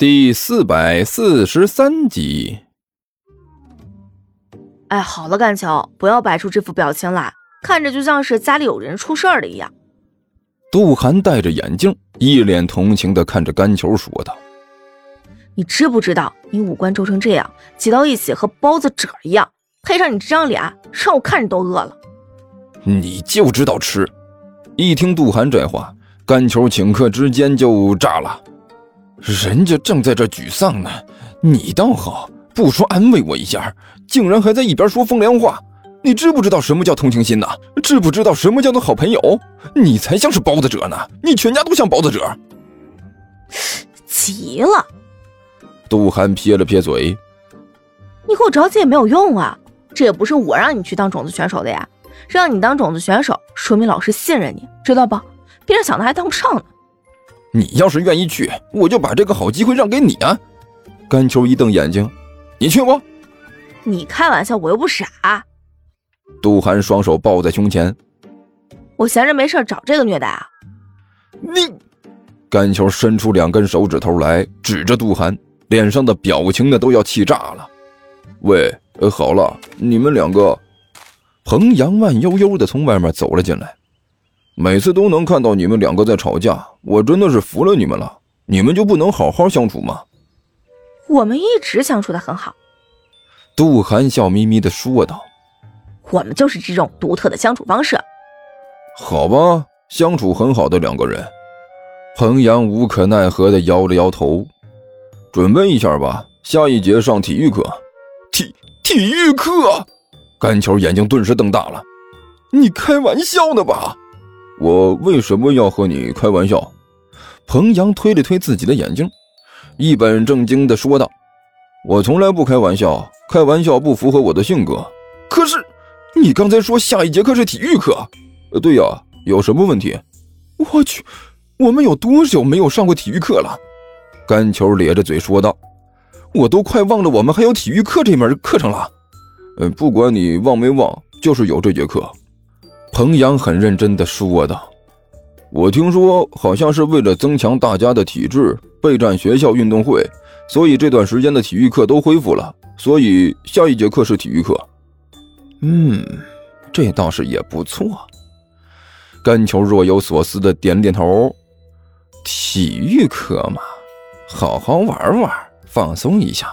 第四百四十三集。哎，好了，甘桥，不要摆出这副表情来，看着就像是家里有人出事儿了一样。杜涵戴着眼镜，一脸同情的看着甘球说道：“你知不知道，你五官皱成这样，挤到一起和包子褶一样，配上你这张脸，让我看着都饿了。”你就知道吃！一听杜涵这话，甘球顷刻之间就炸了。人家正在这沮丧呢，你倒好，不说安慰我一下，竟然还在一边说风凉话。你知不知道什么叫同情心呢？知不知道什么叫做好朋友？你才像是包子者呢，你全家都像包子者。急了，杜涵撇了撇嘴：“你给我着急也没有用啊，这也不是我让你去当种子选手的呀，让你当种子选手，说明老师信任你，知道不？别人想的还当不上呢。”你要是愿意去，我就把这个好机会让给你啊！甘秋一瞪眼睛：“你去不？”你开玩笑，我又不傻。杜涵双手抱在胸前：“我闲着没事找这个虐待啊！”你，甘秋伸出两根手指头来，指着杜涵，脸上的表情呢都要气炸了。喂，好了，你们两个。彭阳慢悠悠的从外面走了进来。每次都能看到你们两个在吵架，我真的是服了你们了。你们就不能好好相处吗？我们一直相处的很好。杜涵笑眯眯的说道：“我们就是这种独特的相处方式。”好吧，相处很好的两个人。彭阳无可奈何的摇了摇头：“准备一下吧，下一节上体育课。”体体育课？甘球眼睛顿时瞪大了：“你开玩笑呢吧？”我为什么要和你开玩笑？彭阳推了推自己的眼睛，一本正经地说道：“我从来不开玩笑，开玩笑不符合我的性格。可是，你刚才说下一节课是体育课？对呀，有什么问题？我去，我们有多久没有上过体育课了？”甘球咧着嘴说道：“我都快忘了我们还有体育课这门课程了。呃，不管你忘没忘，就是有这节课。”彭阳很认真地说道：“我听说好像是为了增强大家的体质，备战学校运动会，所以这段时间的体育课都恢复了。所以下一节课是体育课。嗯，这倒是也不错。”甘球若有所思地点点头：“体育课嘛，好好玩玩，放松一下，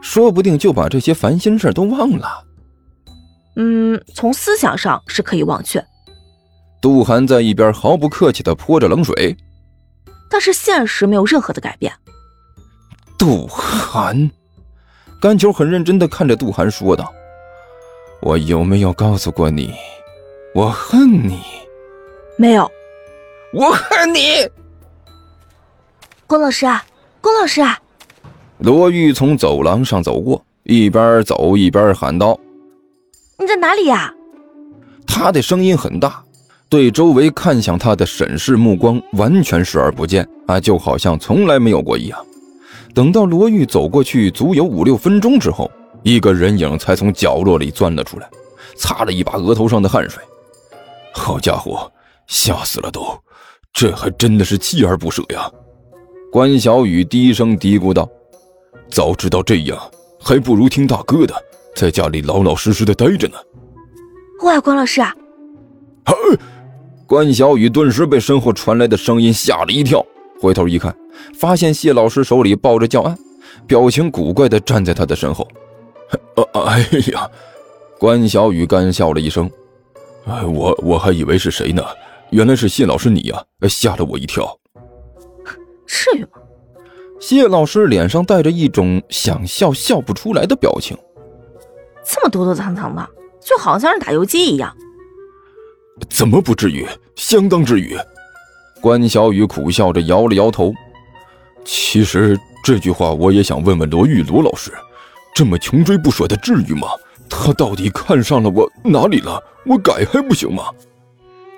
说不定就把这些烦心事都忘了。”嗯，从思想上是可以忘却。杜涵在一边毫不客气的泼着冷水，但是现实没有任何的改变。杜涵，甘球很认真的看着杜涵说道：“我有没有告诉过你，我恨你？没有，我恨你。”龚老师啊，龚老师啊，罗玉从走廊上走过，一边走一边喊道。你在哪里呀？他的声音很大，对周围看向他的审视目光完全视而不见啊，就好像从来没有过一样。等到罗玉走过去足有五六分钟之后，一个人影才从角落里钻了出来，擦了一把额头上的汗水。好家伙，吓死了都！这还真的是锲而不舍呀。关小雨低声嘀咕道：“早知道这样，还不如听大哥的。”在家里老老实实的待着呢。喂，关老师！啊关小雨顿时被身后传来的声音吓了一跳，回头一看，发现谢老师手里抱着教案，表情古怪的站在他的身后。哎呀！关小雨干笑了一声：“哎我我还以为是谁呢，原来是谢老师你呀，吓了我一跳。”至于吗？谢老师脸上带着一种想笑笑不出来的表情。这么躲躲藏藏的，就好像是打游击一样。怎么不至于？相当至于。关小雨苦笑着摇了摇头。其实这句话我也想问问罗玉罗老师，这么穷追不舍的，至于吗？他到底看上了我哪里了？我改还不行吗？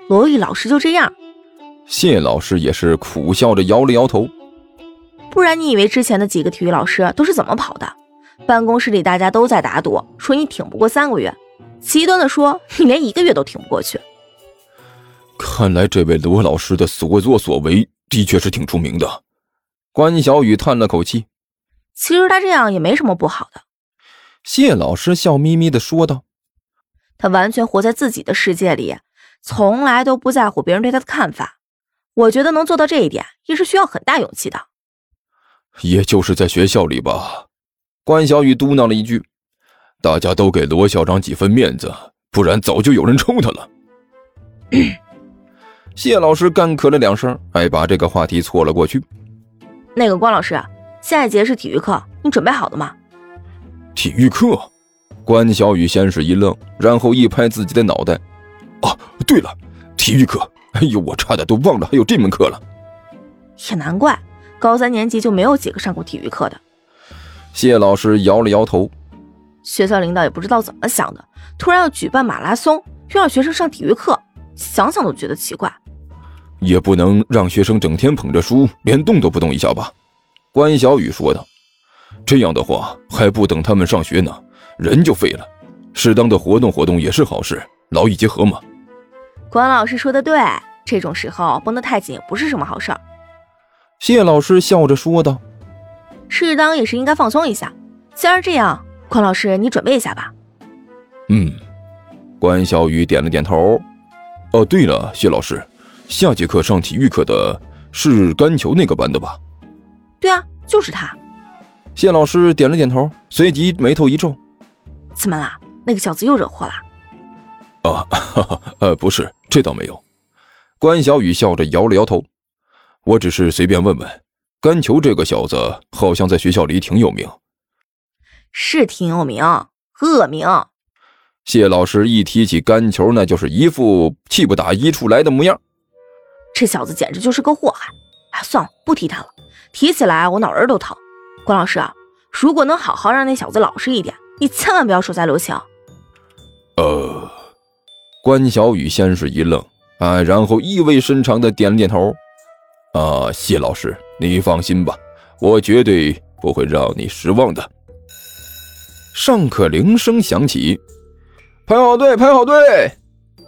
罗玉老师就这样。谢老师也是苦笑着摇了摇头。不然你以为之前的几个体育老师都是怎么跑的？办公室里大家都在打赌，说你挺不过三个月；极端的说，你连一个月都挺不过去。看来这位罗老师的所作所为的确是挺出名的。关小雨叹了口气：“其实他这样也没什么不好的。”谢老师笑眯眯的说道：“他完全活在自己的世界里，从来都不在乎别人对他的看法。我觉得能做到这一点，也是需要很大勇气的。”也就是在学校里吧，关小雨嘟囔了一句：“大家都给罗校长几分面子，不然早就有人抽他了。”谢老师干咳了两声，还把这个话题错了过去。那个关老师，下一节是体育课，你准备好了吗？体育课？关小雨先是一愣，然后一拍自己的脑袋：“啊，对了，体育课！哎呦，我差点都忘了还有这门课了。”也难怪，高三年级就没有几个上过体育课的。谢老师摇了摇头：“学校领导也不知道怎么想的，突然要举办马拉松，又让学生上体育课，想想都觉得奇怪。”也不能让学生整天捧着书，连动都不动一下吧？关小雨说道。这样的话，还不等他们上学呢，人就废了。适当的活动活动也是好事，劳逸结合嘛。关老师说的对，这种时候绷得太紧也不是什么好事儿。谢老师笑着说道。适当也是应该放松一下。既然这样，关老师你准备一下吧。嗯，关小雨点了点头。哦，对了，谢老师。下节课上体育课的是干球那个班的吧？对啊，就是他。谢老师点了点头，随即眉头一皱：“怎么啦？那个小子又惹祸了？”啊，哈哈，呃，不是，这倒没有。关小雨笑着摇了摇头：“我只是随便问问。干球这个小子好像在学校里挺有名。”是挺有名，恶名。谢老师一提起甘球，那就是一副气不打一处来的模样。这小子简直就是个祸害！哎，算了，不提他了。提起来我脑仁都疼。关老师，如果能好好让那小子老实一点，你千万不要手下留情。呃，关小雨先是一愣，啊，然后意味深长的点了点头。啊，谢老师，你放心吧，我绝对不会让你失望的。上课铃声响起，排好队，排好队。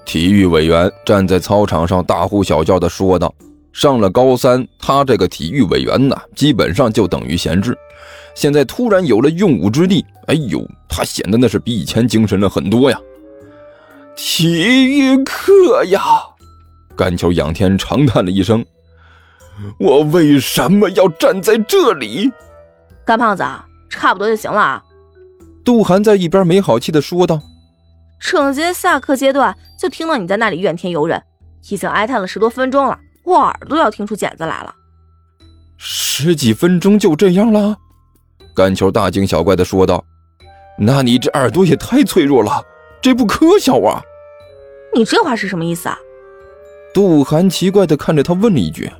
体育委员站在操场上大呼小叫地说道：“上了高三，他这个体育委员呢，基本上就等于闲置。现在突然有了用武之地，哎呦，他显得那是比以前精神了很多呀！体育课呀！”甘球仰天长叹了一声：“我为什么要站在这里？”干胖子，差不多就行了啊。杜涵在一边没好气的说道。整节下课阶段就听到你在那里怨天尤人，已经哀叹了十多分钟了，我耳朵要听出茧子来了。十几分钟就这样了？干球大惊小怪的说道：“那你这耳朵也太脆弱了，这不可笑啊！”你这话是什么意思啊？杜涵奇怪的看着他问了一句。